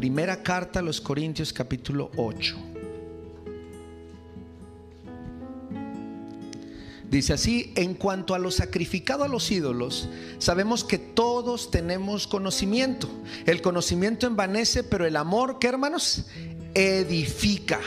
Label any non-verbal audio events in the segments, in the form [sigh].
Primera carta a los Corintios capítulo 8. Dice así, en cuanto a lo sacrificado a los ídolos, sabemos que todos tenemos conocimiento. El conocimiento envanece, pero el amor, ¿qué hermanos? Edifica.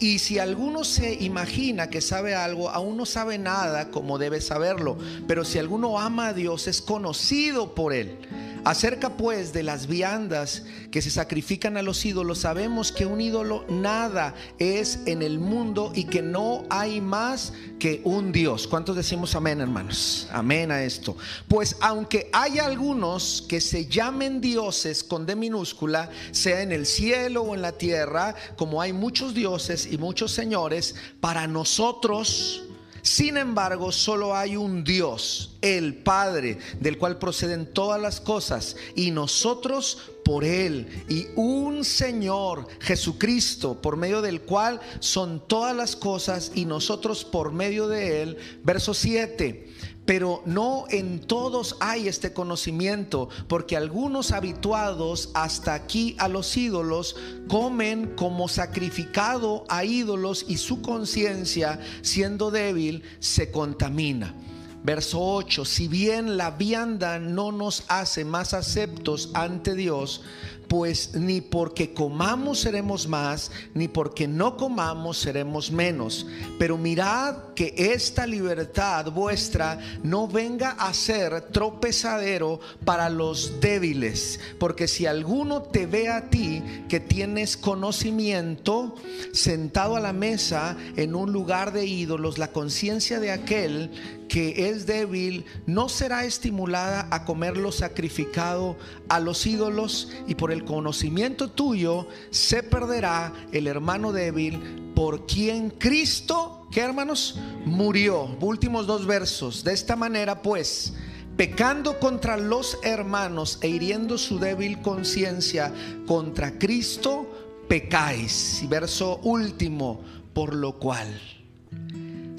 Y si alguno se imagina que sabe algo, aún no sabe nada como debe saberlo. Pero si alguno ama a Dios, es conocido por él. Acerca pues de las viandas que se sacrifican a los ídolos, sabemos que un ídolo nada es en el mundo y que no hay más que un Dios. ¿Cuántos decimos amén, hermanos? Amén a esto. Pues aunque hay algunos que se llamen dioses con D minúscula, sea en el cielo o en la tierra, como hay muchos dioses y muchos señores, para nosotros sin embargo, solo hay un Dios, el Padre, del cual proceden todas las cosas, y nosotros por Él, y un Señor, Jesucristo, por medio del cual son todas las cosas, y nosotros por medio de Él. Verso 7 pero no en todos hay este conocimiento, porque algunos habituados hasta aquí a los ídolos comen como sacrificado a ídolos y su conciencia, siendo débil, se contamina. Verso 8, si bien la vianda no nos hace más aceptos ante Dios, pues ni porque comamos seremos más, ni porque no comamos seremos menos. Pero mirad que esta libertad vuestra no venga a ser tropezadero para los débiles, porque si alguno te ve a ti que tienes conocimiento, sentado a la mesa en un lugar de ídolos, la conciencia de aquel que es débil no será estimulada a comer lo sacrificado a los ídolos y por el conocimiento tuyo se perderá el hermano débil por quien Cristo, ¿qué hermanos? Murió. Últimos dos versos. De esta manera pues, pecando contra los hermanos e hiriendo su débil conciencia contra Cristo, pecáis. Y verso último, por lo cual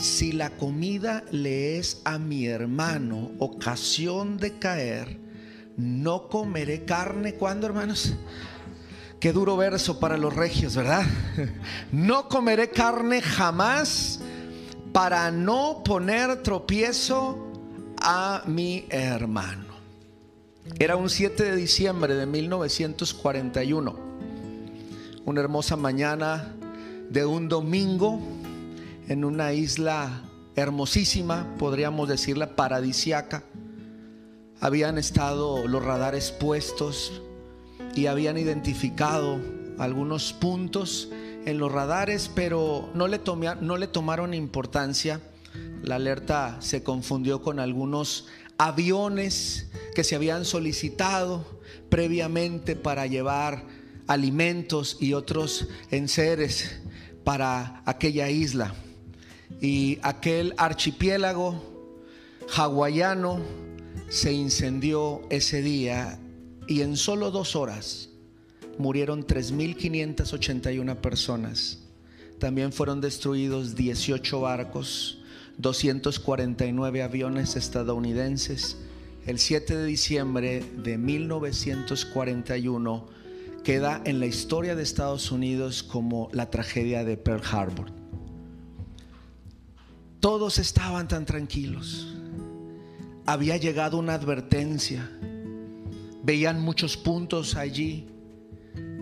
si la comida le es a mi hermano ocasión de caer, no comeré carne cuando, hermanos. Qué duro verso para los regios, ¿verdad? [laughs] No comeré carne jamás para no poner tropiezo a mi hermano. Era un 7 de diciembre de 1941, una hermosa mañana de un domingo en una isla hermosísima, podríamos decirla paradisiaca. Habían estado los radares puestos y habían identificado algunos puntos en los radares, pero no le, no le tomaron importancia. La alerta se confundió con algunos aviones que se habían solicitado previamente para llevar alimentos y otros enseres para aquella isla y aquel archipiélago hawaiano se incendió ese día y en solo dos horas murieron 3.581 personas. También fueron destruidos 18 barcos, 249 aviones estadounidenses. El 7 de diciembre de 1941 queda en la historia de Estados Unidos como la tragedia de Pearl Harbor. Todos estaban tan tranquilos. Había llegado una advertencia. Veían muchos puntos allí,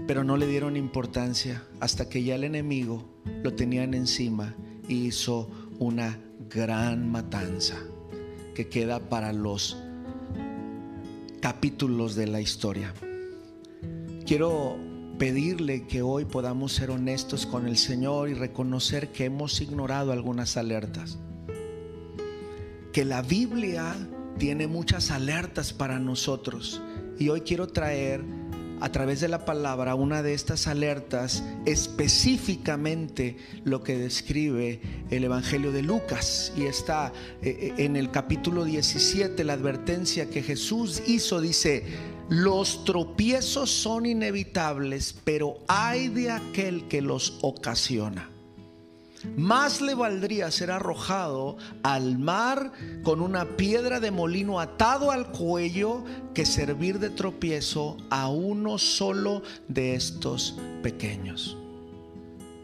pero no le dieron importancia hasta que ya el enemigo lo tenían encima y hizo una gran matanza que queda para los capítulos de la historia. Quiero pedirle que hoy podamos ser honestos con el Señor y reconocer que hemos ignorado algunas alertas. Que la Biblia tiene muchas alertas para nosotros. Y hoy quiero traer a través de la palabra una de estas alertas específicamente lo que describe el Evangelio de Lucas. Y está eh, eh, en el capítulo 17 la advertencia que Jesús hizo. Dice, los tropiezos son inevitables, pero hay de aquel que los ocasiona. más le valdría ser arrojado al mar con una piedra de molino atado al cuello que servir de tropiezo a uno solo de estos pequeños.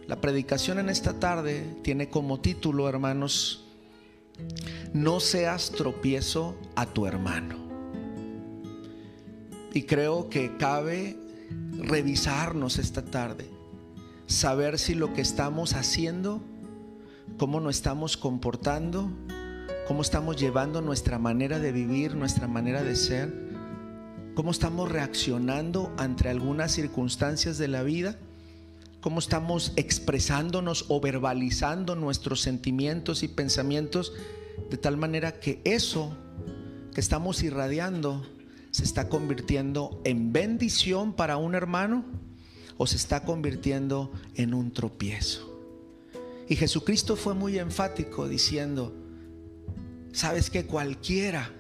La predicación en esta tarde tiene como título, hermanos, no seas tropiezo a tu hermano. Y creo que cabe revisarnos esta tarde saber si lo que estamos haciendo, cómo nos estamos comportando, cómo estamos llevando nuestra manera de vivir, nuestra manera de ser, cómo estamos reaccionando ante algunas circunstancias de la vida, cómo estamos expresándonos o verbalizando nuestros sentimientos y pensamientos de tal manera que eso que estamos irradiando se está convirtiendo en bendición para un hermano o se está convirtiendo en un tropiezo. Y Jesucristo fue muy enfático diciendo, sabes que cualquiera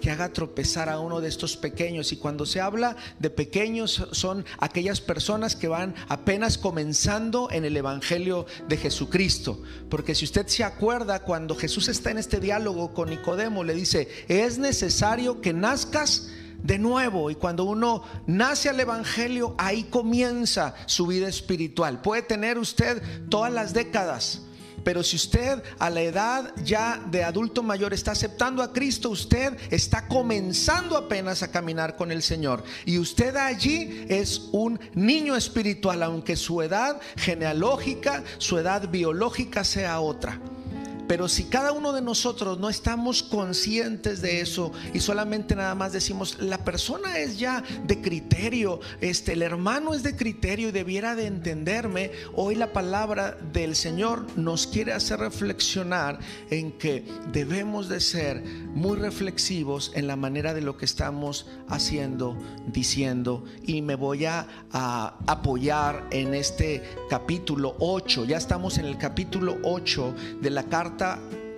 que haga tropezar a uno de estos pequeños. Y cuando se habla de pequeños son aquellas personas que van apenas comenzando en el Evangelio de Jesucristo. Porque si usted se acuerda, cuando Jesús está en este diálogo con Nicodemo, le dice, es necesario que nazcas de nuevo. Y cuando uno nace al Evangelio, ahí comienza su vida espiritual. Puede tener usted todas las décadas. Pero si usted a la edad ya de adulto mayor está aceptando a Cristo, usted está comenzando apenas a caminar con el Señor. Y usted allí es un niño espiritual, aunque su edad genealógica, su edad biológica sea otra. Pero si cada uno de nosotros no estamos conscientes de eso y solamente nada más decimos, la persona es ya de criterio, este, el hermano es de criterio y debiera de entenderme, hoy la palabra del Señor nos quiere hacer reflexionar en que debemos de ser muy reflexivos en la manera de lo que estamos haciendo, diciendo. Y me voy a, a apoyar en este capítulo 8, ya estamos en el capítulo 8 de la carta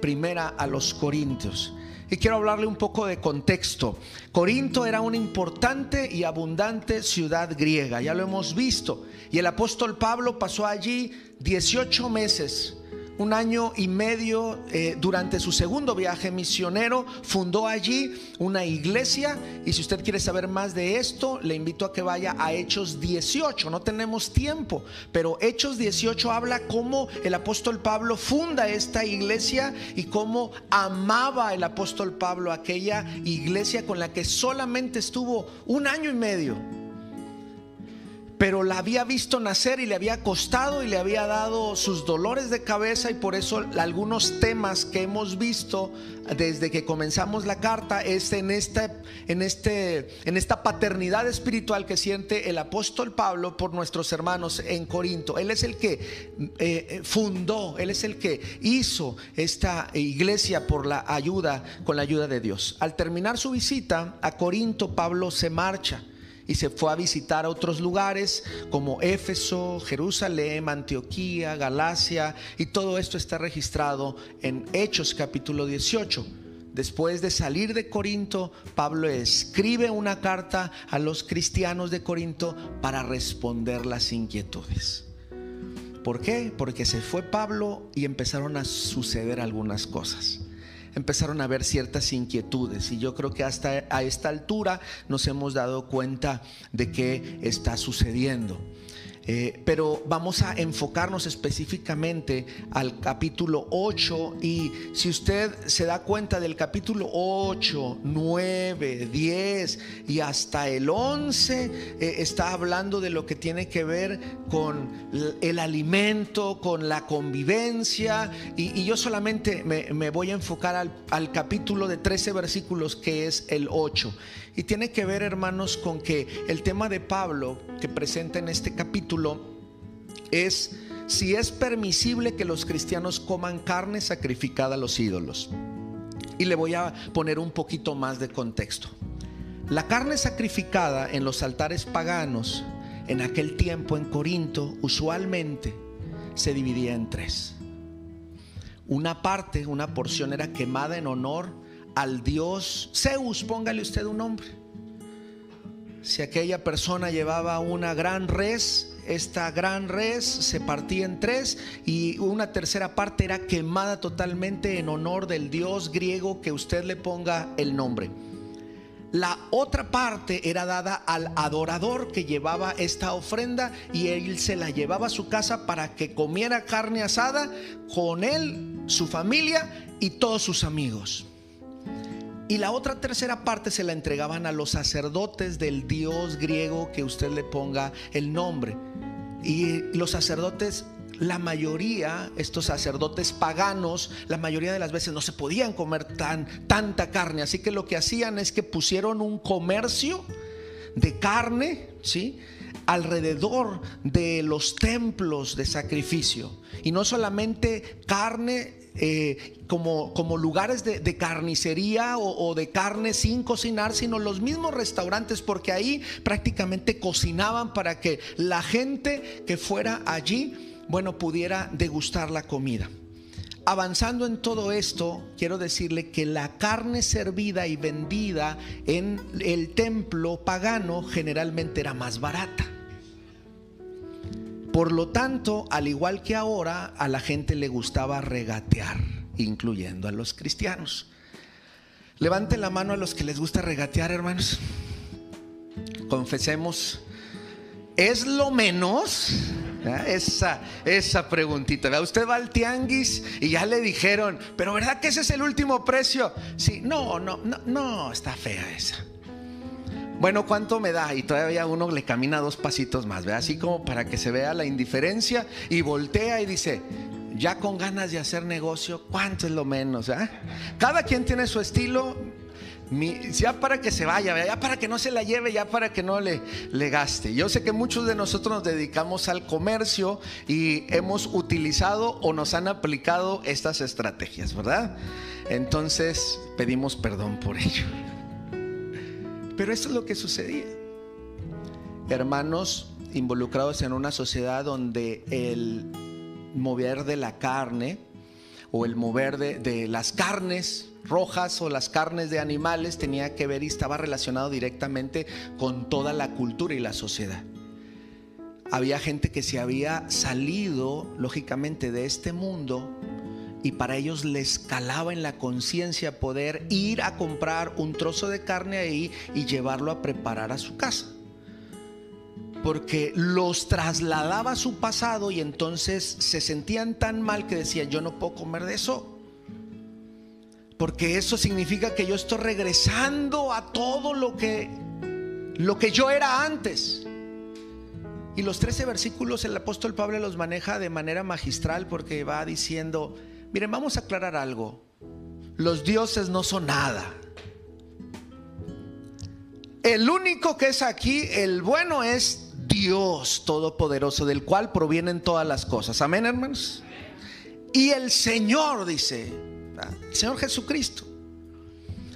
primera a los Corintios. Y quiero hablarle un poco de contexto. Corinto era una importante y abundante ciudad griega, ya lo hemos visto. Y el apóstol Pablo pasó allí 18 meses un año y medio eh, durante su segundo viaje misionero, fundó allí una iglesia. Y si usted quiere saber más de esto, le invito a que vaya a Hechos 18, no tenemos tiempo, pero Hechos 18 habla cómo el apóstol Pablo funda esta iglesia y cómo amaba el apóstol Pablo aquella iglesia con la que solamente estuvo un año y medio pero la había visto nacer y le había costado y le había dado sus dolores de cabeza y por eso algunos temas que hemos visto desde que comenzamos la carta es en esta, en este, en esta paternidad espiritual que siente el apóstol Pablo por nuestros hermanos en Corinto. Él es el que eh, eh, fundó, él es el que hizo esta iglesia por la ayuda, con la ayuda de Dios. Al terminar su visita a Corinto, Pablo se marcha y se fue a visitar a otros lugares como Éfeso, Jerusalén, Antioquía, Galacia y todo esto está registrado en Hechos capítulo 18. Después de salir de Corinto, Pablo escribe una carta a los cristianos de Corinto para responder las inquietudes. ¿Por qué? Porque se fue Pablo y empezaron a suceder algunas cosas empezaron a haber ciertas inquietudes y yo creo que hasta a esta altura nos hemos dado cuenta de qué está sucediendo. Eh, pero vamos a enfocarnos específicamente al capítulo 8 y si usted se da cuenta del capítulo 8, 9, 10 y hasta el 11 eh, está hablando de lo que tiene que ver con el alimento, con la convivencia y, yo solamente me, voy a enfocar al, al capítulo de 13 versículos que es el 8. Y tiene que ver, hermanos, con que el tema de Pablo que presenta en este capítulo es si es permisible que los cristianos coman carne sacrificada a los ídolos. Y le voy a poner un poquito más de contexto. La carne sacrificada en los altares paganos en aquel tiempo en Corinto usualmente se dividía en tres. Una parte, una porción era quemada en honor al dios Zeus, póngale usted un nombre. Si aquella persona llevaba una gran res, esta gran res se partía en tres y una tercera parte era quemada totalmente en honor del dios griego que usted le ponga el nombre. La otra parte era dada al adorador que llevaba esta ofrenda y él se la llevaba a su casa para que comiera carne asada con él, su familia y todos sus amigos. Y la otra tercera parte se la entregaban a los sacerdotes del dios griego que usted le ponga el nombre. Y los sacerdotes la mayoría, estos sacerdotes paganos, la mayoría de las veces no se podían comer tan, tanta carne. Así que lo que hacían es que pusieron un comercio de carne, ¿sí? alrededor de los templos de sacrificio. Y no solamente carne eh, como, como, lugares de, carnicería o, o, de carne sin cocinar, sino los mismos restaurantes, porque ahí prácticamente cocinaban para que la gente que fuera allí bueno, pudiera degustar la comida. Avanzando en todo esto, quiero decirle que la carne servida y vendida en el templo pagano generalmente era más barata. Por lo tanto, al igual que ahora, a la gente le gustaba regatear, incluyendo a los cristianos. Levante la mano a los que les gusta regatear, hermanos. Confesemos, ¿es lo menos? Esa, esa preguntita. Usted va al tianguis y ya le dijeron, pero ¿verdad que ese es el último precio? Sí, no, no, no, no, está fea esa. Bueno, ¿cuánto me da? Y todavía uno le camina dos pasitos más, ¿ve? Así como para que se vea la indiferencia y voltea y dice, ya con ganas de hacer negocio, ¿cuánto es lo menos? Cada quien tiene su estilo ya para que se vaya, ya para que no se la lleve, ya para que no le, le gaste. Yo sé que muchos de nosotros nos dedicamos al comercio y hemos utilizado o nos han aplicado estas estrategias, ¿verdad? Entonces pedimos perdón por ello. Pero eso es lo que sucedía. Hermanos involucrados en una sociedad donde el mover de la carne o el mover de, de las carnes rojas o las carnes de animales tenía que ver y estaba relacionado directamente con toda la cultura y la sociedad. Había gente que se había salido, lógicamente, de este mundo y para ellos les calaba en la conciencia poder ir a comprar un trozo de carne ahí y llevarlo a preparar a su casa. Porque los trasladaba a su pasado y entonces se sentían tan mal que decían, yo no puedo comer de eso. Porque eso significa que yo estoy regresando a todo lo que lo que yo era antes. Y los 13 versículos el apóstol Pablo los maneja de manera magistral porque va diciendo, miren, vamos a aclarar algo. Los dioses no son nada. El único que es aquí, el bueno es Dios Todopoderoso, del cual provienen todas las cosas. Amén, hermanos. Y el Señor dice, Señor Jesucristo.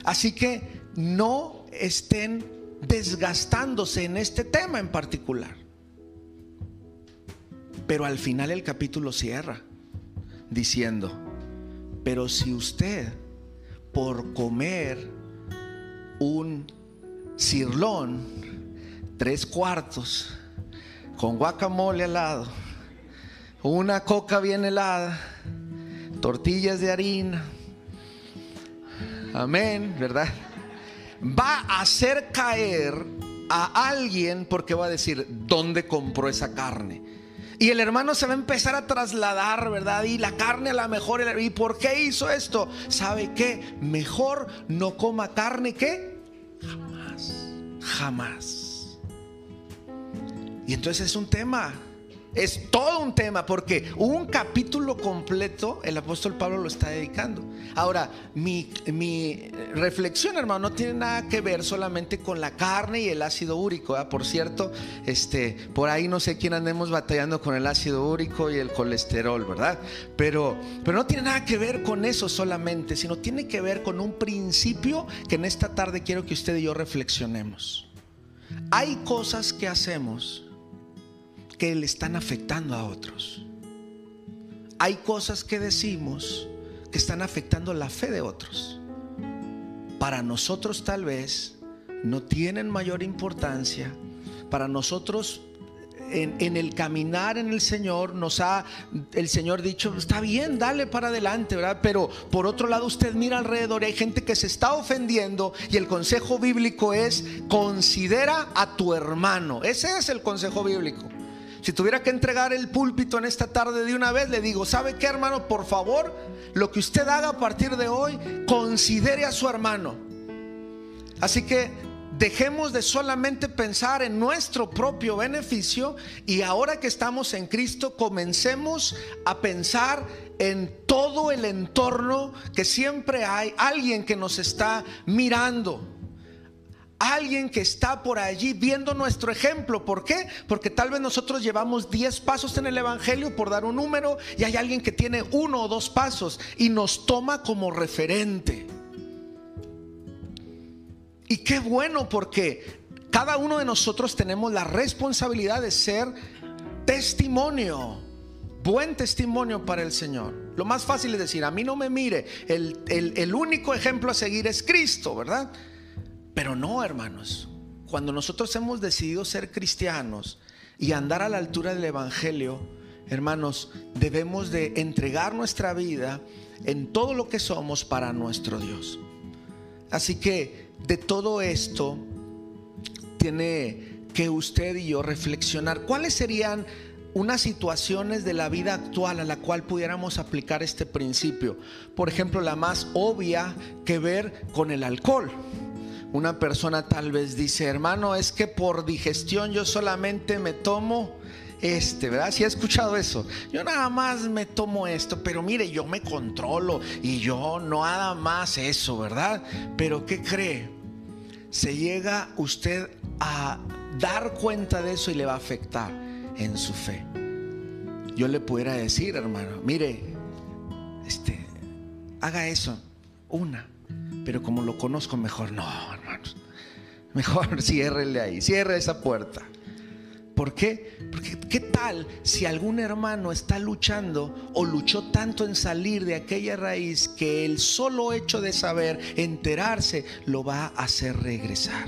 Así que no estén desgastándose en este tema en particular. Pero al final el capítulo cierra diciendo, pero si usted por comer un cirlón, tres cuartos, con guacamole al lado, una coca bien helada, tortillas de harina. Amén, ¿verdad? Va a hacer caer a alguien porque va a decir, ¿dónde compró esa carne? Y el hermano se va a empezar a trasladar, ¿verdad? Y la carne a la mejor. ¿Y por qué hizo esto? ¿Sabe qué? Mejor no coma carne que jamás. Jamás. Y entonces es un tema es todo un tema porque un capítulo completo el apóstol Pablo lo está dedicando. Ahora, mi, reflexión, hermano, no tiene nada que ver solamente con la carne y el ácido úrico. Por cierto, este, por ahí no sé quién andemos batallando con el ácido úrico y el colesterol, ¿verdad? Pero, pero no tiene nada que ver con eso solamente, sino tiene que ver con un principio que en esta tarde quiero que usted y yo reflexionemos. Hay cosas que hacemos que le están afectando a otros. Hay cosas que decimos que están afectando la fe de otros. Para nosotros tal vez no tienen mayor importancia. Para nosotros en, el caminar en el Señor nos ha el Señor dicho, está bien, dale para adelante, ¿verdad? Pero por otro lado usted mira alrededor y hay gente que se está ofendiendo y el consejo bíblico es, considera a tu hermano. Ese es el consejo bíblico. Si tuviera que entregar el púlpito en esta tarde de una vez, le digo, ¿sabe qué hermano? Por favor, lo que usted haga a partir de hoy, considere a su hermano. Así que dejemos de solamente pensar en nuestro propio beneficio y ahora que estamos en Cristo, comencemos a pensar en todo el entorno que siempre hay alguien que nos está mirando alguien que está por allí viendo nuestro ejemplo. ¿Por qué? Porque tal vez nosotros llevamos 10 pasos en el Evangelio por dar un número y hay alguien que tiene uno o dos pasos y nos toma como referente. Y qué bueno porque cada uno de nosotros tenemos la responsabilidad de ser testimonio, buen testimonio para el Señor. Lo más fácil es decir, a mí no me mire, el, el único ejemplo a seguir es Cristo, ¿verdad? Pero no, hermanos. Cuando nosotros hemos decidido ser cristianos y andar a la altura del Evangelio, hermanos, debemos de entregar nuestra vida en todo lo que somos para nuestro Dios. Así que de todo esto tiene que usted y yo reflexionar cuáles serían unas situaciones de la vida actual a la cual pudiéramos aplicar este principio. Por ejemplo, la más obvia que ver con el alcohol. Una persona tal vez dice, hermano, es que por digestión yo solamente me tomo este, ¿verdad? Si ha escuchado eso. Yo nada más me tomo esto, pero mire, yo me controlo y yo no nada más eso, ¿verdad? Pero ¿qué cree? Se llega usted a dar cuenta de eso y le va a afectar en su fe. Yo le pudiera decir, hermano, mire, este, haga eso, una, pero como lo conozco mejor, no. Mejor [laughs] ciérrele ahí, cierre esa puerta. ¿Por qué? Porque ¿qué tal si algún hermano está luchando o luchó tanto en salir de aquella raíz que el solo hecho de saber, enterarse, lo va a hacer regresar?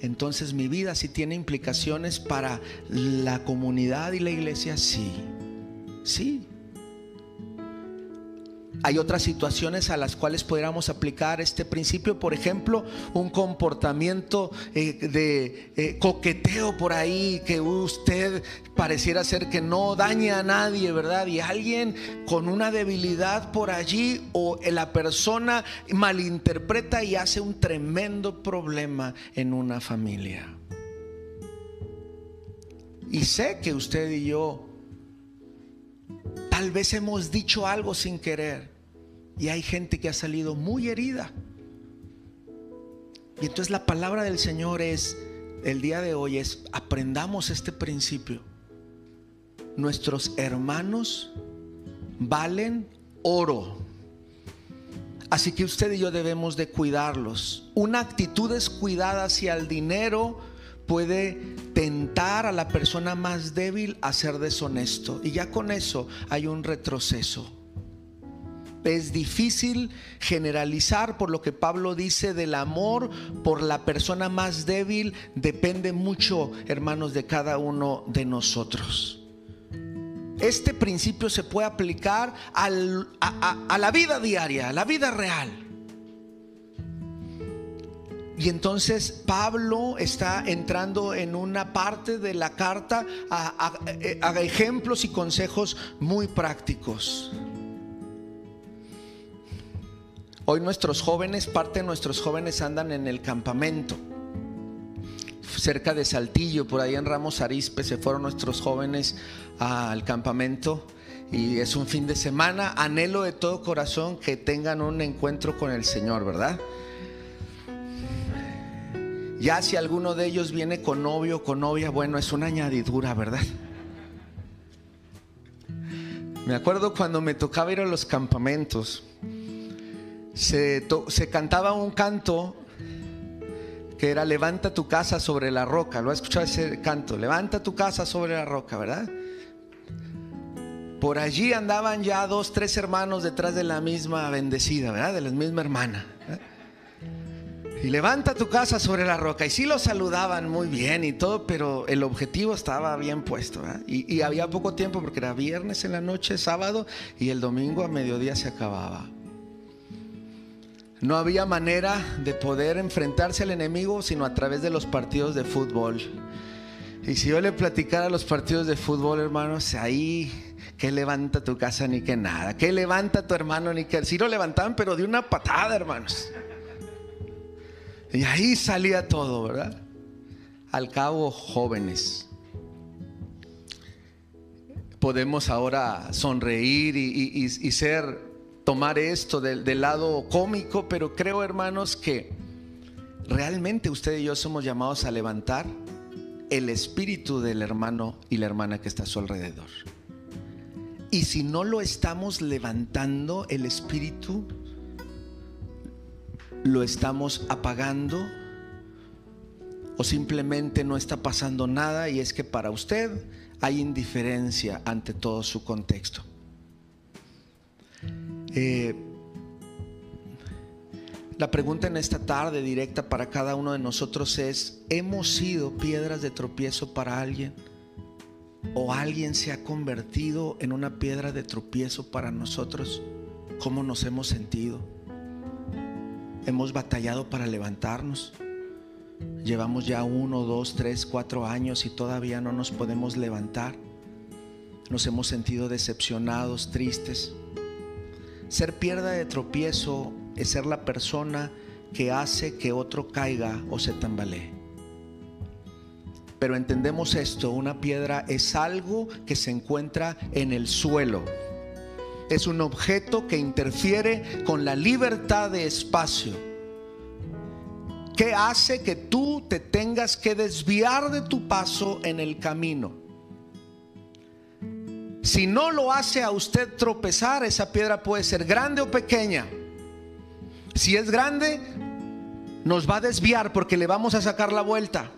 Entonces mi vida sí tiene implicaciones para la comunidad y la iglesia, sí, sí. Hay otras situaciones a las cuales podríamos aplicar este principio, por ejemplo, un comportamiento eh, de eh, coqueteo por ahí que usted pareciera ser que no daña a nadie, ¿verdad? Y alguien con una debilidad por allí o la persona malinterpreta y hace un tremendo problema en una familia. Y sé que usted y yo vez hemos dicho algo sin querer y hay gente que ha salido muy herida. Y entonces la palabra del Señor es, el día de hoy es, aprendamos este principio. Nuestros hermanos valen oro. Así que usted y yo debemos de cuidarlos. Una actitud descuidada hacia el dinero puede tentar a la persona más débil a ser deshonesto. Y ya con eso hay un retroceso. Es difícil generalizar por lo que Pablo dice del amor por la persona más débil. Depende mucho, hermanos, de cada uno de nosotros. Este principio se puede aplicar a, la vida diaria, a la vida real. Y entonces Pablo está entrando en una parte de la carta a, a ejemplos y consejos muy prácticos. Hoy nuestros jóvenes, parte de nuestros jóvenes andan en el campamento. Cerca de Saltillo, por ahí en Ramos Arispe, se fueron nuestros jóvenes al campamento y es un fin de semana. Anhelo de todo corazón que tengan un encuentro con el Señor, ¿verdad? Ya si alguno de ellos viene con novio o con novia, bueno, es una añadidura, ¿verdad? Me acuerdo cuando me tocaba ir a los campamentos se, cantaba un canto que era levanta tu casa sobre la roca. ¿Lo ha escuchado ese canto? Levanta tu casa sobre la roca, ¿verdad? Por allí andaban ya dos, tres hermanos detrás de la misma bendecida, ¿verdad? De la misma hermana. Y levanta tu casa sobre la roca. Y sí lo saludaban muy bien y todo, pero el objetivo estaba bien puesto. Y, y había poco tiempo porque era viernes en la noche, sábado, y el domingo a mediodía se acababa. No había manera de poder enfrentarse al enemigo sino a través de los partidos de fútbol. Y si yo le platicara los partidos de fútbol, hermanos, ahí que levanta tu casa ni que nada, que levanta tu hermano ni que si lo levantaban, pero de una patada, hermanos. Y ahí salía todo, ¿verdad? Al cabo, jóvenes. Podemos ahora sonreír y, y ser tomar esto del, lado cómico, pero creo, hermanos, que realmente usted y yo somos llamados a levantar el espíritu del hermano y la hermana que está a su alrededor. Y si no lo estamos levantando, el espíritu lo estamos apagando o simplemente no está pasando nada y es que para usted hay indiferencia ante todo su contexto. Eh, la pregunta en esta tarde directa para cada uno de nosotros es, ¿hemos sido piedras de tropiezo para alguien? ¿O alguien se ha convertido en una piedra de tropiezo para nosotros? ¿Cómo nos hemos sentido? ¿Hemos batallado para levantarnos? Llevamos ya uno, dos, tres, cuatro años y todavía no nos podemos levantar. Nos hemos sentido decepcionados, tristes. Ser piedra de tropiezo es ser la persona que hace que otro caiga o se tambalee. Pero entendemos esto, una piedra es algo que se encuentra en el suelo. Es un objeto que interfiere con la libertad de espacio. ¿Qué hace que tú te tengas que desviar de tu paso en el camino? Si no lo hace a usted tropezar, esa piedra puede ser grande o pequeña. Si es grande, nos va a desviar porque le vamos a sacar la vuelta.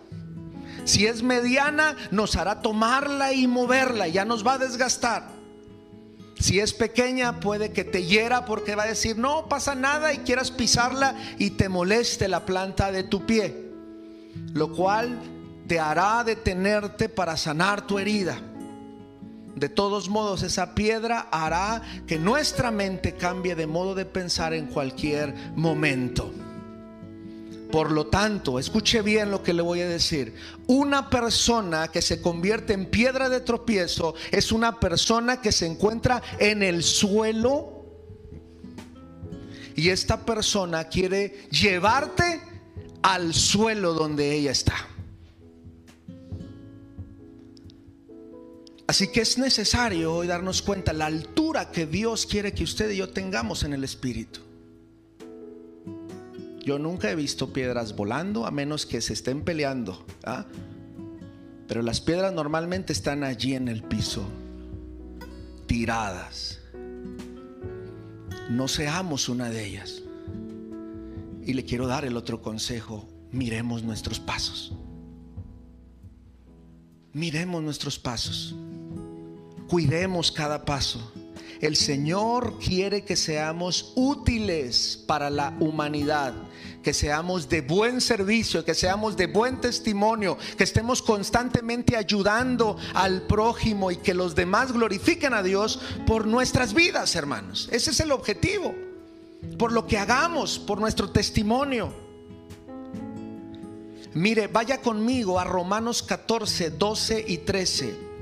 Si es mediana, nos hará tomarla y moverla, ya nos va a desgastar. Si es pequeña, puede que te hiera porque va a decir, no pasa nada y quieras pisarla y te moleste la planta de tu pie. Lo cual te hará detenerte para sanar tu herida. De todos modos, esa piedra hará que nuestra mente cambie de modo de pensar en cualquier momento. Por lo tanto, escuche bien lo que le voy a decir. Una persona que se convierte en piedra de tropiezo es una persona que se encuentra en el suelo y esta persona quiere llevarte al suelo donde ella está. Así que es necesario hoy darnos cuenta la altura que Dios quiere que usted y yo tengamos en el Espíritu. Yo nunca he visto piedras volando a menos que se estén peleando. ¿ah? Pero las piedras normalmente están allí en el piso, tiradas. No seamos una de ellas. Y le quiero dar el otro consejo. Miremos nuestros pasos. Miremos nuestros pasos. Cuidemos cada paso. El Señor quiere que seamos útiles para la humanidad, que seamos de buen servicio, que seamos de buen testimonio, que estemos constantemente ayudando al prójimo y que los demás glorifiquen a Dios por nuestras vidas, hermanos. Ese es el objetivo, por lo que hagamos, por nuestro testimonio. Mire, vaya conmigo a Romanos 14, 12 y 13.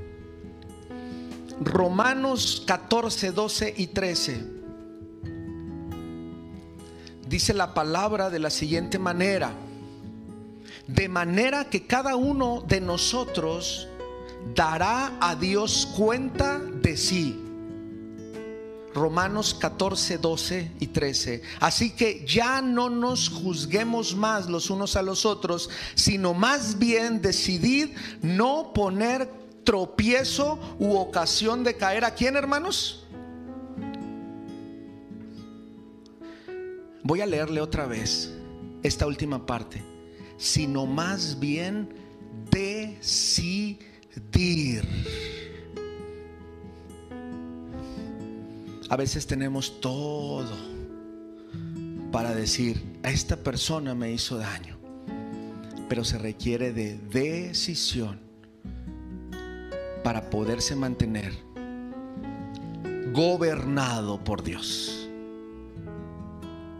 Romanos 14, 12 y 13. Dice la palabra de la siguiente manera. De manera que cada uno de nosotros dará a Dios cuenta de sí. Romanos 14, 12 y 13. Así que ya no nos juzguemos más los unos a los otros, sino más bien decidid no poner tropiezo u ocasión de caer a quién, hermanos? Voy a leerle otra vez esta última parte, sino más bien decidir. A veces tenemos todo para decir, a esta persona me hizo daño. Pero se requiere de decisión para poderse mantener gobernado por Dios.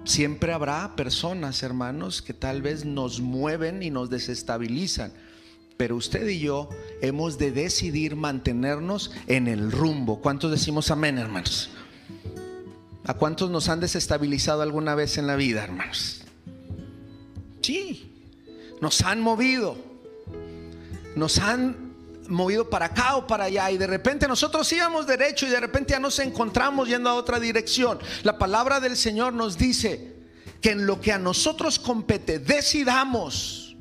Siempre habrá personas, hermanos, que tal vez nos mueven y nos desestabilizan. Pero usted y yo hemos de decidir mantenernos en el rumbo. ¿Cuántos decimos amén, hermanos? ¿A cuántos nos han desestabilizado alguna vez en la vida, hermanos? Sí, nos han movido. Nos han movido para acá o para allá y de repente nosotros íbamos derecho y de repente ya nos encontramos yendo a otra dirección. La palabra del Señor nos dice que en lo que a nosotros compete decidamos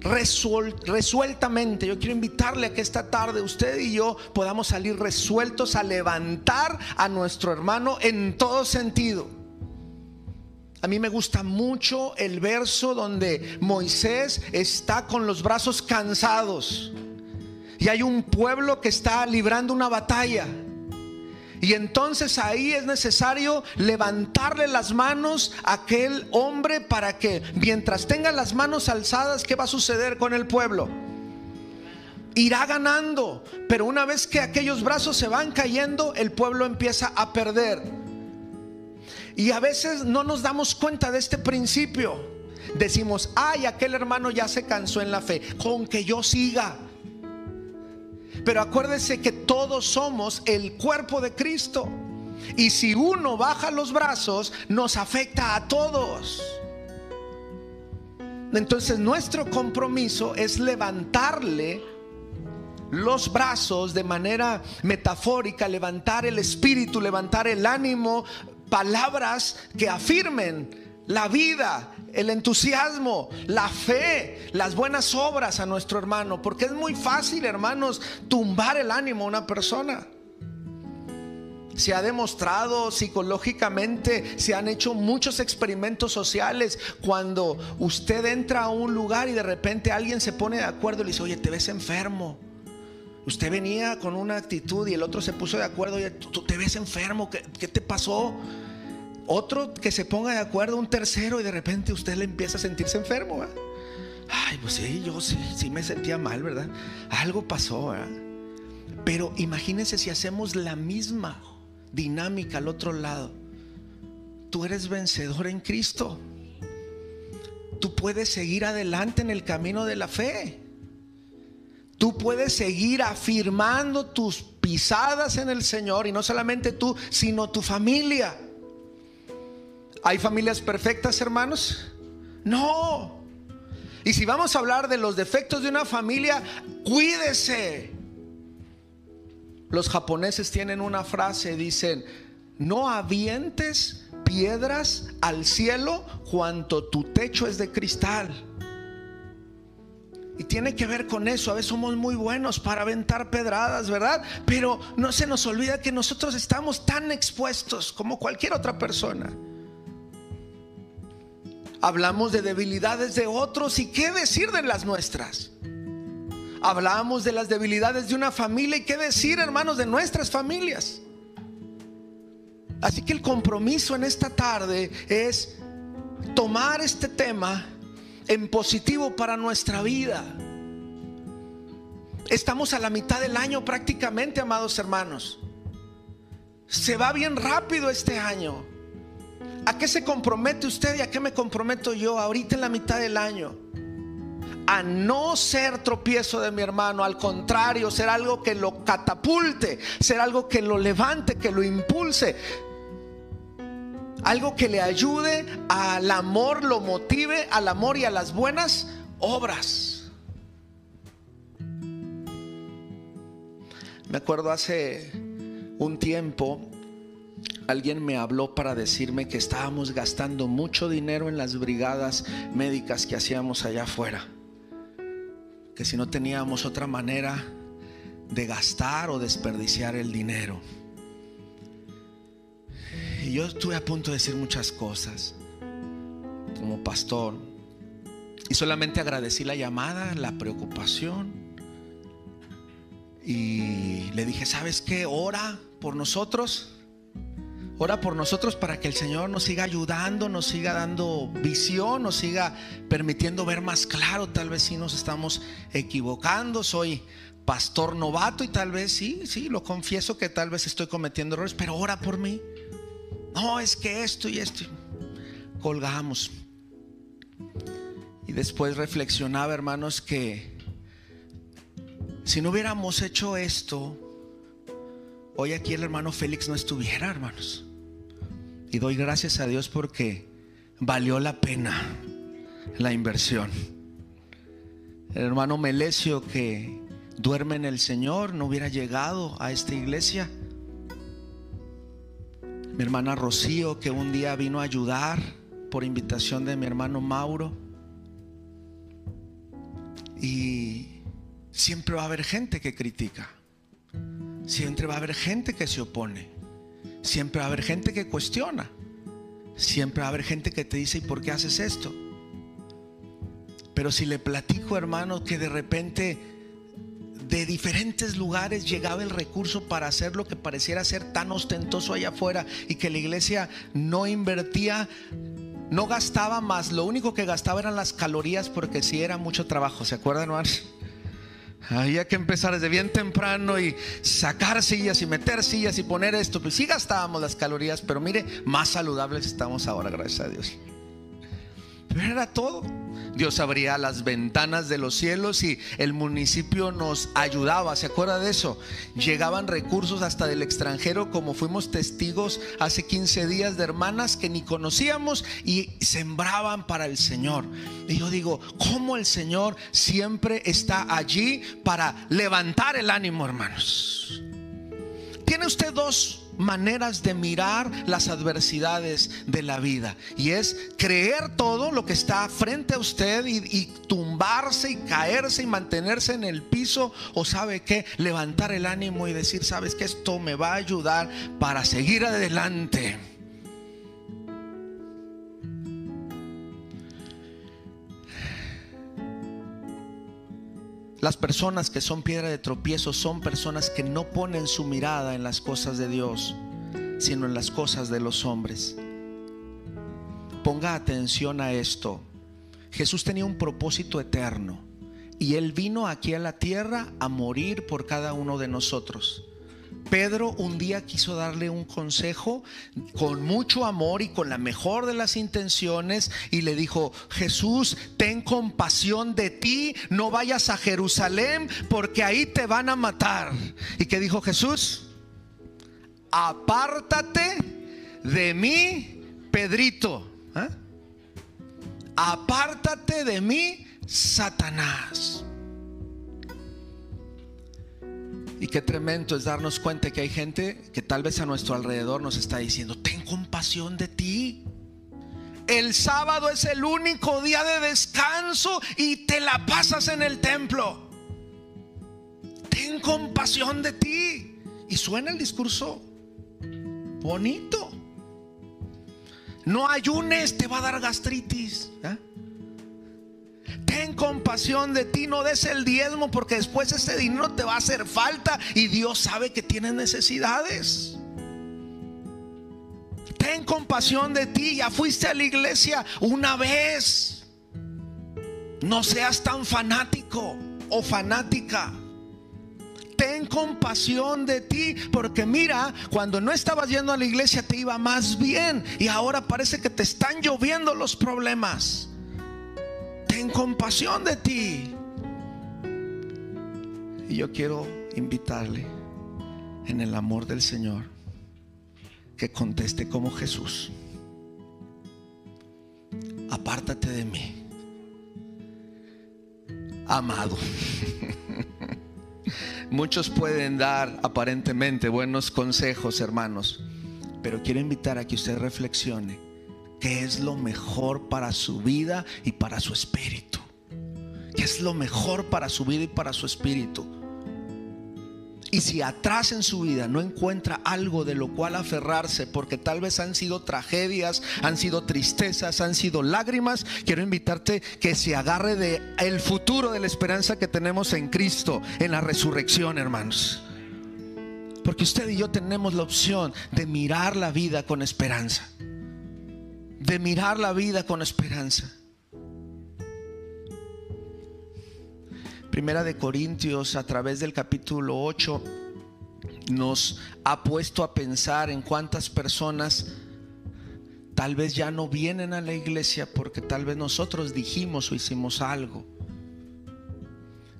resueltamente. Yo quiero invitarle a que esta tarde usted y yo podamos salir resueltos a levantar a nuestro hermano en todo sentido. A mí me gusta mucho el verso donde Moisés está con los brazos cansados y hay un pueblo que está librando una batalla. Y entonces ahí es necesario levantarle las manos a aquel hombre para que mientras tenga las manos alzadas, ¿qué va a suceder con el pueblo? Irá ganando, pero una vez que aquellos brazos se van cayendo, el pueblo empieza a perder. Y a veces no nos damos cuenta de este principio. Decimos, ay, aquel hermano ya se cansó en la fe, con que yo siga. Pero acuérdese que todos somos el cuerpo de Cristo. Y si uno baja los brazos, nos afecta a todos. Entonces nuestro compromiso es levantarle los brazos de manera metafórica, levantar el espíritu, levantar el ánimo, palabras que afirmen la vida, el entusiasmo, la fe, las buenas obras a nuestro hermano. Porque es muy fácil, hermanos, tumbar el ánimo a una persona. Se ha demostrado psicológicamente, se han hecho muchos experimentos sociales cuando usted entra a un lugar y de repente alguien se pone de acuerdo y le dice, oye, te ves enfermo. Usted venía con una actitud y el otro se puso de acuerdo, oye, tú te ves enfermo, ¿qué, qué te pasó? Otro que se ponga de acuerdo, un tercero, y de repente usted le empieza a sentirse enfermo. Ay, pues sí, yo sí, sí me sentía mal, ¿verdad? Algo pasó, Pero imagínense si hacemos la misma dinámica al otro lado. Tú eres vencedor en Cristo. Tú puedes seguir adelante en el camino de la fe. Tú puedes seguir afirmando tus pisadas en el Señor y no solamente tú, sino tu familia. ¿Hay familias perfectas, hermanos? No. Y si vamos a hablar de los defectos de una familia, cuídese. Los japoneses tienen una frase, dicen, no avientes piedras al cielo cuanto tu techo es de cristal. Y tiene que ver con eso. A veces somos muy buenos para aventar pedradas, ¿verdad? Pero no se nos olvida que nosotros estamos tan expuestos como cualquier otra persona. Hablamos de debilidades de otros y qué decir de las nuestras. Hablamos de las debilidades de una familia y qué decir, hermanos, de nuestras familias. Así que el compromiso en esta tarde es tomar este tema en positivo para nuestra vida. Estamos a la mitad del año prácticamente, amados hermanos. Se va bien rápido este año. ¿A qué se compromete usted y a qué me comprometo yo ahorita en la mitad del año? A no ser tropiezo de mi hermano, al contrario, ser algo que lo catapulte, ser algo que lo levante, que lo impulse, algo que le ayude al amor, lo motive al amor y a las buenas obras. Me acuerdo hace un tiempo alguien me habló para decirme que estábamos gastando mucho dinero en las brigadas médicas que hacíamos allá afuera. Que si no teníamos otra manera de gastar o desperdiciar el dinero. Y yo estuve a punto de decir muchas cosas como pastor. Y solamente agradecí la llamada, la preocupación. Y le dije, ¿sabes qué? Ora por nosotros Ora por nosotros para que el Señor nos siga ayudando, nos siga dando visión, nos siga permitiendo ver más claro. Tal vez si nos estamos equivocando. Soy pastor novato y tal vez sí, sí, lo confieso que tal vez estoy cometiendo errores, pero ora por mí. No, es que esto y esto. Colgamos. Y después reflexionaba, hermanos, que si no hubiéramos hecho esto, hoy aquí el hermano Félix no estuviera, hermanos. Y doy gracias a Dios porque valió la pena la inversión. El hermano Melesio que duerme en el Señor no hubiera llegado a esta iglesia. Mi hermana Rocío que un día vino a ayudar por invitación de mi hermano Mauro. Y siempre va a haber gente que critica. Siempre va a haber gente que se opone. Siempre va a haber gente que cuestiona. Siempre va a haber gente que te dice, ¿y por qué haces esto? Pero si le platico, hermano, que de repente de diferentes lugares llegaba el recurso para hacer lo que pareciera ser tan ostentoso allá afuera y que la iglesia no invertía, no gastaba más, lo único que gastaba eran las calorías porque si era mucho trabajo, ¿se acuerdan, hermanos? Había que empezar desde bien temprano y sacar sillas y meter sillas y poner esto. Pues sí gastábamos las calorías, pero mire, más saludables estamos ahora, gracias a Dios. Pero era todo. Dios abría las ventanas de los cielos y el municipio nos ayudaba. ¿Se acuerda de eso? Llegaban recursos hasta del extranjero, como fuimos testigos hace 15 días de hermanas que ni conocíamos y sembraban para el Señor. Y yo digo, ¿cómo el Señor siempre está allí para levantar el ánimo, hermanos? Tiene usted dos maneras de mirar las adversidades de la vida. Y es creer todo lo que está frente a usted y, tumbarse y caerse y mantenerse en el piso. O sabe que levantar el ánimo y decir, sabes que esto me va a ayudar para seguir adelante. Las personas que son piedra de tropiezo son personas que no ponen su mirada en las cosas de Dios, sino en las cosas de los hombres. Ponga atención a esto. Jesús tenía un propósito eterno y Él vino aquí a la tierra a morir por cada uno de nosotros. Pedro un día quiso darle un consejo con mucho amor y con la mejor de las intenciones y le dijo, Jesús, ten compasión de ti, no vayas a Jerusalén porque ahí te van a matar. ¿Y qué dijo Jesús? Apártate de mí, Pedrito. ¿eh? Apártate de mí, Satanás. Y qué tremendo es darnos cuenta que hay gente que tal vez a nuestro alrededor nos está diciendo, ten compasión de ti. El sábado es el único día de descanso y te la pasas en el templo. Ten compasión de ti. Y suena el discurso bonito. No ayunes, te va a dar gastritis. ¿eh? Compasión de ti, no des el diezmo porque después ese dinero te va a hacer falta y Dios sabe que tienes necesidades. Ten compasión de ti, ya fuiste a la iglesia una vez. No seas tan fanático o fanática. Ten compasión de ti, porque mira, cuando no estabas yendo a la iglesia te iba más bien y ahora parece que te están lloviendo los problemas ten compasión de ti. Y yo quiero invitarle en el amor del Señor que conteste como Jesús. Apártate de mí, amado. [laughs] Muchos pueden dar aparentemente buenos consejos, hermanos, pero quiero invitar a que usted reflexione qué es lo mejor para su vida y para su espíritu. ¿Qué es lo mejor para su vida y para su espíritu? Y si atrás en su vida no encuentra algo de lo cual aferrarse, porque tal vez han sido tragedias, han sido tristezas, han sido lágrimas, quiero invitarte que se agarre de el futuro de la esperanza que tenemos en Cristo, en la resurrección, hermanos. Porque usted y yo tenemos la opción de mirar la vida con esperanza. De mirar la vida con esperanza. Primera de Corintios a través del capítulo 8 nos ha puesto a pensar en cuántas personas tal vez ya no vienen a la iglesia porque tal vez nosotros dijimos o hicimos algo.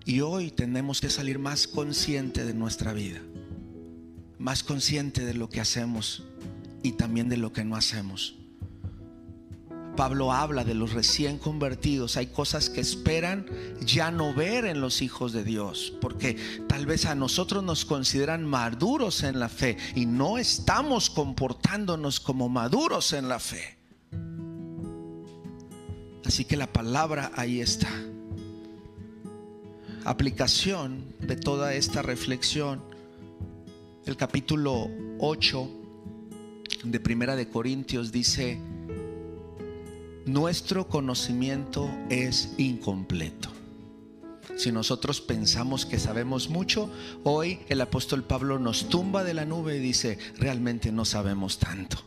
Y hoy tenemos que salir más consciente de nuestra vida, más consciente de lo que hacemos y también de lo que no hacemos. Pablo habla de los recién convertidos. Hay cosas que esperan ya no ver en los hijos de Dios, porque tal vez a nosotros nos consideran maduros en la fe y no estamos comportándonos como maduros en la fe. Así que la palabra ahí está. Aplicación de toda esta reflexión. El capítulo 8 de Primera de Corintios dice, nuestro conocimiento es incompleto. Si nosotros pensamos que sabemos mucho, hoy el apóstol Pablo nos tumba de la nube y dice, realmente no sabemos tanto.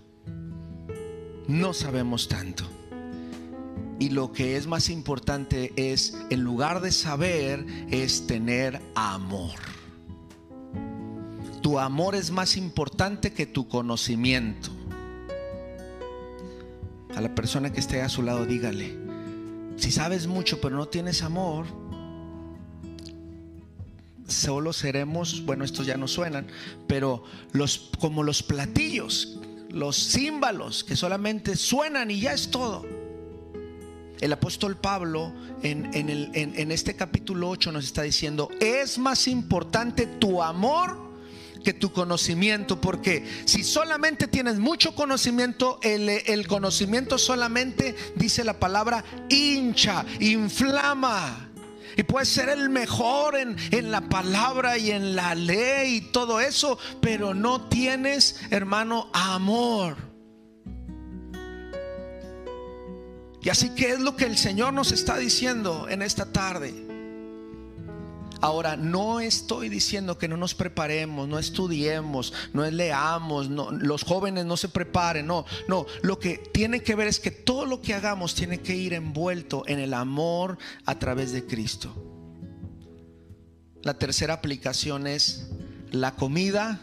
No sabemos tanto. Y lo que es más importante es, en lugar de saber, es tener amor. Tu amor es más importante que tu conocimiento a la persona que esté a su lado, dígale, si sabes mucho pero no tienes amor, solo seremos, bueno, estos ya no suenan, pero los como los platillos, los címbalos que solamente suenan y ya es todo. El apóstol Pablo en, en este capítulo 8 nos está diciendo, es más importante tu amor que tu conocimiento, porque si solamente tienes mucho conocimiento, el, conocimiento solamente dice la palabra hincha, inflama. Y puedes ser el mejor en, en, la palabra y en la ley y todo eso, pero no tienes, hermano, amor. Y así que es lo que el Señor nos está diciendo en esta tarde. Ahora, no estoy diciendo que no nos preparemos, no estudiemos, no leamos, los jóvenes no se preparen, no, no, lo que tiene que ver es que todo lo que hagamos tiene que ir envuelto en el amor a través de Cristo. La tercera aplicación es, la comida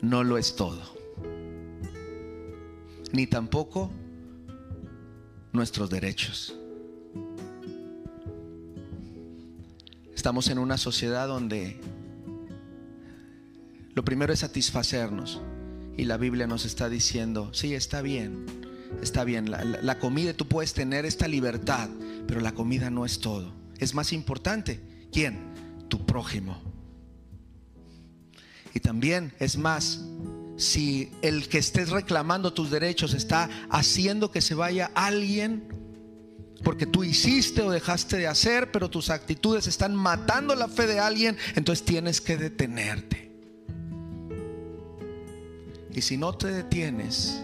no lo es todo, ni tampoco nuestros derechos. Estamos en una sociedad donde lo primero es satisfacernos. Y la Biblia nos está diciendo, sí, está bien, está bien, la, comida, tú puedes tener esta libertad, pero la comida no es todo. Es más importante, ¿quién? Tu prójimo. Y también es más, si el que estés reclamando tus derechos está haciendo que se vaya alguien porque tú hiciste o dejaste de hacer, pero tus actitudes están matando la fe de alguien, entonces tienes que detenerte. Y si no te detienes,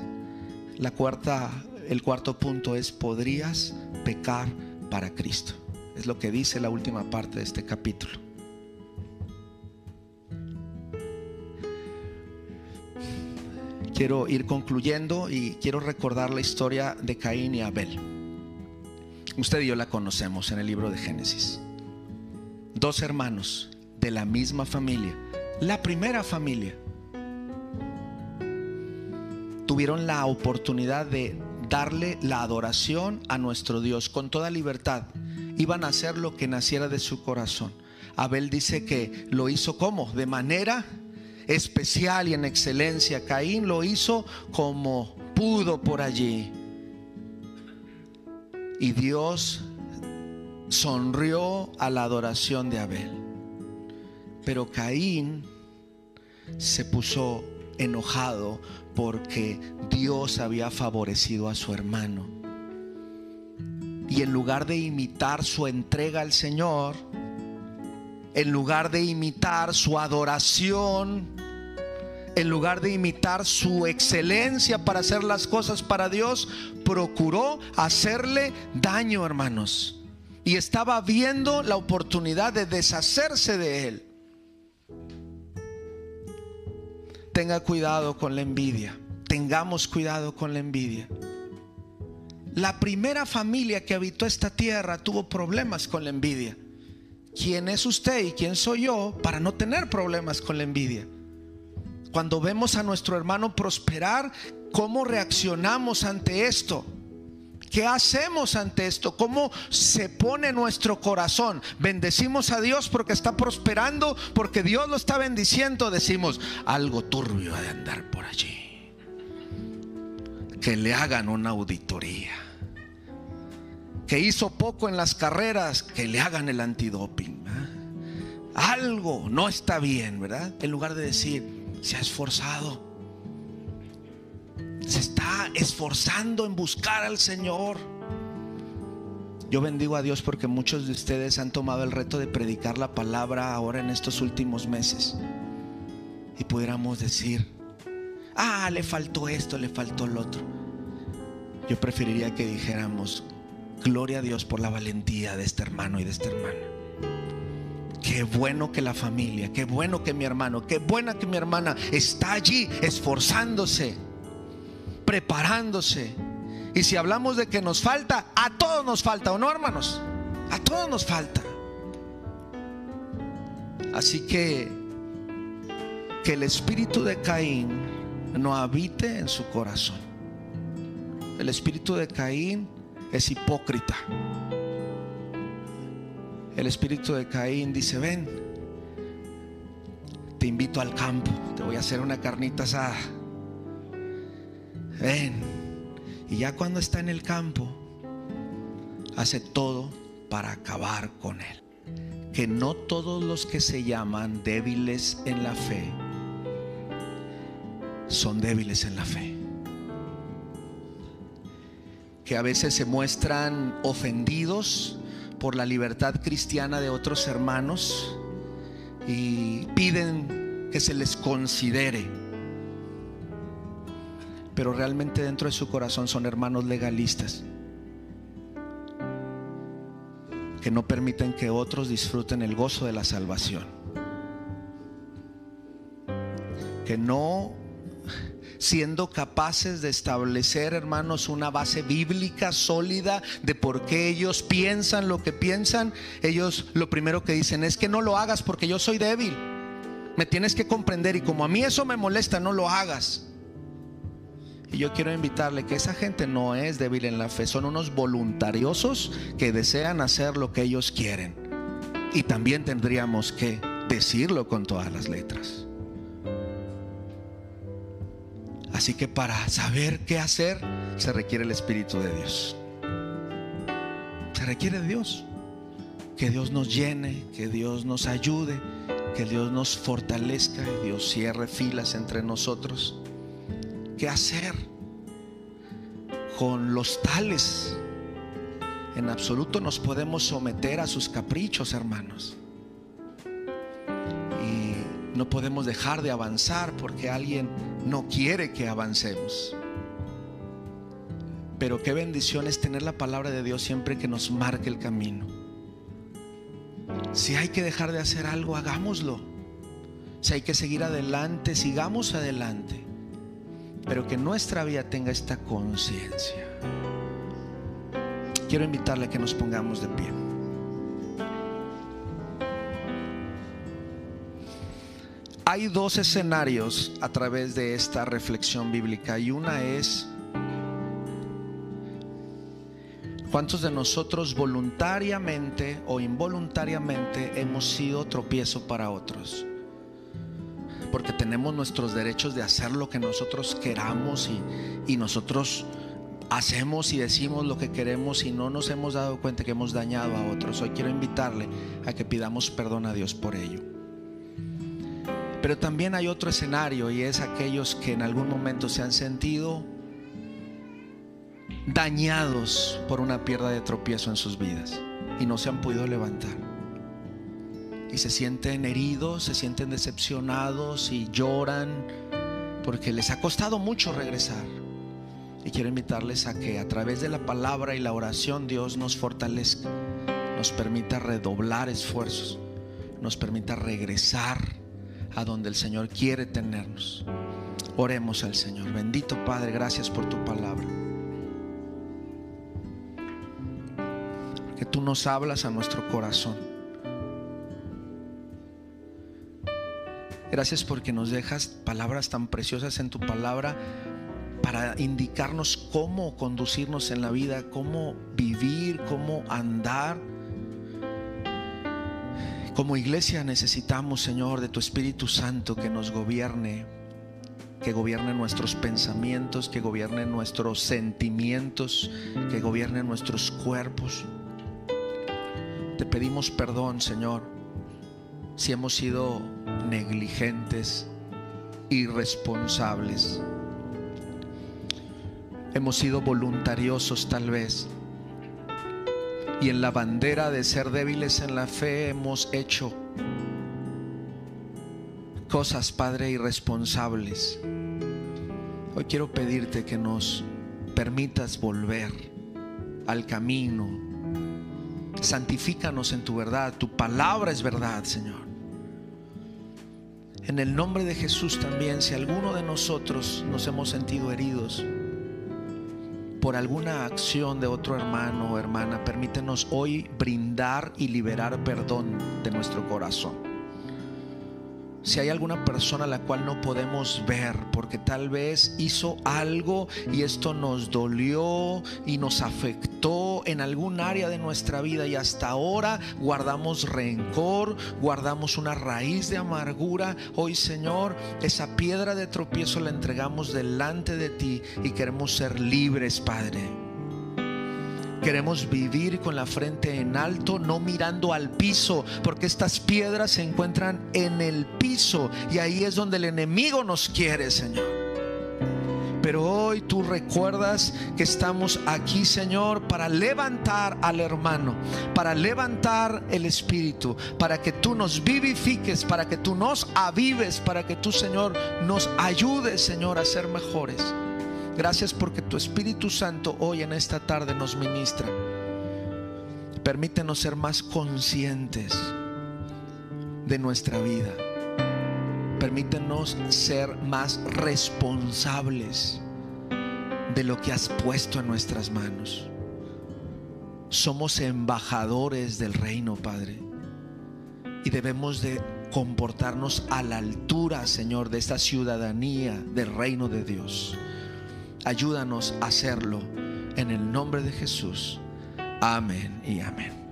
la cuarta, el cuarto punto es podrías pecar para Cristo. Es lo que dice la última parte de este capítulo. Quiero ir concluyendo y quiero recordar la historia de Caín y Abel. Usted y yo la conocemos en el libro de Génesis. Dos hermanos de la misma familia, la primera familia, tuvieron la oportunidad de darle la adoración a nuestro Dios con toda libertad. Iban a hacer lo que naciera de su corazón. Abel dice que lo hizo como? De manera especial y en excelencia. Caín lo hizo como pudo por allí. Y Dios sonrió a la adoración de Abel. Pero Caín se puso enojado porque Dios había favorecido a su hermano. Y en lugar de imitar su entrega al Señor, en lugar de imitar su adoración, en lugar de imitar su excelencia para hacer las cosas para Dios, procuró hacerle daño, hermanos. Y estaba viendo la oportunidad de deshacerse de él. tenga cuidado con la envidia. Tengamos cuidado con la envidia. La primera familia que habitó esta tierra tuvo problemas con la envidia. ¿Quién es usted y quién soy yo para no tener problemas con la envidia? Cuando vemos a nuestro hermano prosperar, ¿cómo reaccionamos ante esto? ¿Qué hacemos ante esto? ¿Cómo se pone nuestro corazón? ¿Bendecimos a Dios porque está prosperando? Porque Dios lo está bendiciendo. Decimos, algo turbio de andar por allí. Que le hagan una auditoría. Que hizo poco en las carreras, que le hagan el antidoping. Algo no está bien, ¿verdad? En lugar de decir, se ha esforzado se está esforzando en buscar al Señor. Yo bendigo a Dios porque muchos de ustedes han tomado el reto de predicar la palabra ahora en estos últimos meses. Y pudiéramos decir, ah, le faltó esto, le faltó lo otro. Yo preferiría que dijéramos, gloria a Dios por la valentía de este hermano y de esta hermana. Qué bueno que la familia, qué bueno que mi hermano, qué buena que mi hermana está allí esforzándose preparándose. Y si hablamos de que nos falta, a todos nos falta, ¿o no, hermanos? A todos nos falta. Así que que el espíritu de Caín no habite en su corazón. El espíritu de Caín es hipócrita. El espíritu de Caín dice, ven, te invito al campo, te voy a hacer una carnita asada ven. Y ya cuando está en el campo, hace todo para acabar con él. Que no todos los que se llaman débiles en la fe son débiles en la fe. Que a veces se muestran ofendidos por la libertad cristiana de otros hermanos y piden que se les considere pero realmente dentro de su corazón son hermanos legalistas que no permiten que otros disfruten el gozo de la salvación. Que no siendo capaces de establecer, hermanos, una base bíblica sólida de por qué ellos piensan lo que piensan, ellos lo primero que dicen es que no lo hagas porque yo soy débil. Me tienes que comprender y como a mí eso me molesta, no lo hagas. Y yo quiero invitarle que esa gente no es débil en la fe, son unos voluntariosos que desean hacer lo que ellos quieren. Y también tendríamos que decirlo con todas las letras. Así que para saber qué hacer se requiere el Espíritu de Dios. Se requiere Dios. Que Dios nos llene, que Dios nos ayude, que Dios nos fortalezca, que Dios cierre filas entre nosotros qué hacer con los tales. En absoluto nos podemos someter a sus caprichos, hermanos. Y no podemos dejar de avanzar porque alguien no quiere que avancemos. Pero qué bendición es tener la palabra de Dios siempre que nos marque el camino. Si hay que dejar de hacer algo, hagámoslo. Si hay que seguir adelante, sigamos adelante pero que nuestra vida tenga esta conciencia. Quiero invitarle a que nos pongamos de pie. Hay dos escenarios a través de esta reflexión bíblica y una es ¿Cuántos de nosotros voluntariamente o involuntariamente hemos sido tropiezo para otros? porque tenemos nuestros derechos de hacer lo que nosotros queramos y, nosotros hacemos y decimos lo que queremos y no nos hemos dado cuenta que hemos dañado a otros. Hoy quiero invitarle a que pidamos perdón a Dios por ello. Pero también hay otro escenario y es aquellos que en algún momento se han sentido dañados por una pierda de tropiezo en sus vidas y no se han podido levantar y se sienten heridos, se sienten decepcionados y lloran porque les ha costado mucho regresar. Y quiero invitarles a que a través de la palabra y la oración Dios nos fortalezca, nos permita redoblar esfuerzos, nos permita regresar a donde el Señor quiere tenernos. Oremos al Señor. Bendito Padre, gracias por tu palabra. Que tú nos hablas a nuestro corazón. Gracias porque nos dejas palabras tan preciosas en tu palabra para indicarnos cómo conducirnos en la vida, cómo vivir, cómo andar. Como iglesia necesitamos, Señor, de tu Espíritu Santo que nos gobierne, que gobierne nuestros pensamientos, que gobierne nuestros sentimientos, que gobierne nuestros cuerpos. Te pedimos perdón, Señor, si hemos sido negligentes, irresponsables. Hemos sido voluntariosos tal vez. Y en la bandera de ser débiles en la fe hemos hecho cosas, Padre, irresponsables. Hoy quiero pedirte que nos permitas volver al camino. Santifícanos en tu verdad. Tu palabra es verdad, Señor. En el nombre de Jesús también, si alguno de nosotros nos hemos sentido heridos, por alguna acción de otro hermano o hermana, permítenos hoy brindar y liberar perdón de nuestro corazón. Si hay alguna persona a la cual no podemos ver porque tal vez hizo algo y esto nos dolió y nos afectó en algún área de nuestra vida y hasta ahora guardamos rencor, guardamos una raíz de amargura, hoy Señor, esa piedra de tropiezo la entregamos delante de ti y queremos ser libres, Padre. Queremos vivir con la frente en alto, no mirando al piso, porque estas piedras se encuentran en el piso y ahí es donde el enemigo nos quiere, Señor. Pero hoy tú recuerdas que estamos aquí, Señor, para levantar al hermano, para levantar el espíritu, para que tú nos vivifiques, para que tú nos avives, para que tú, Señor, nos ayudes, Señor, a ser mejores. Gracias porque tu Espíritu Santo hoy en esta tarde nos ministra. Permítenos ser más conscientes de nuestra vida. Permítenos ser más responsables de lo que has puesto en nuestras manos. Somos embajadores del reino, Padre. Y debemos de comportarnos a la altura, Señor, de esta ciudadanía del reino de Dios. Ayúdanos a hacerlo en el nombre de Jesús. Amén y amén.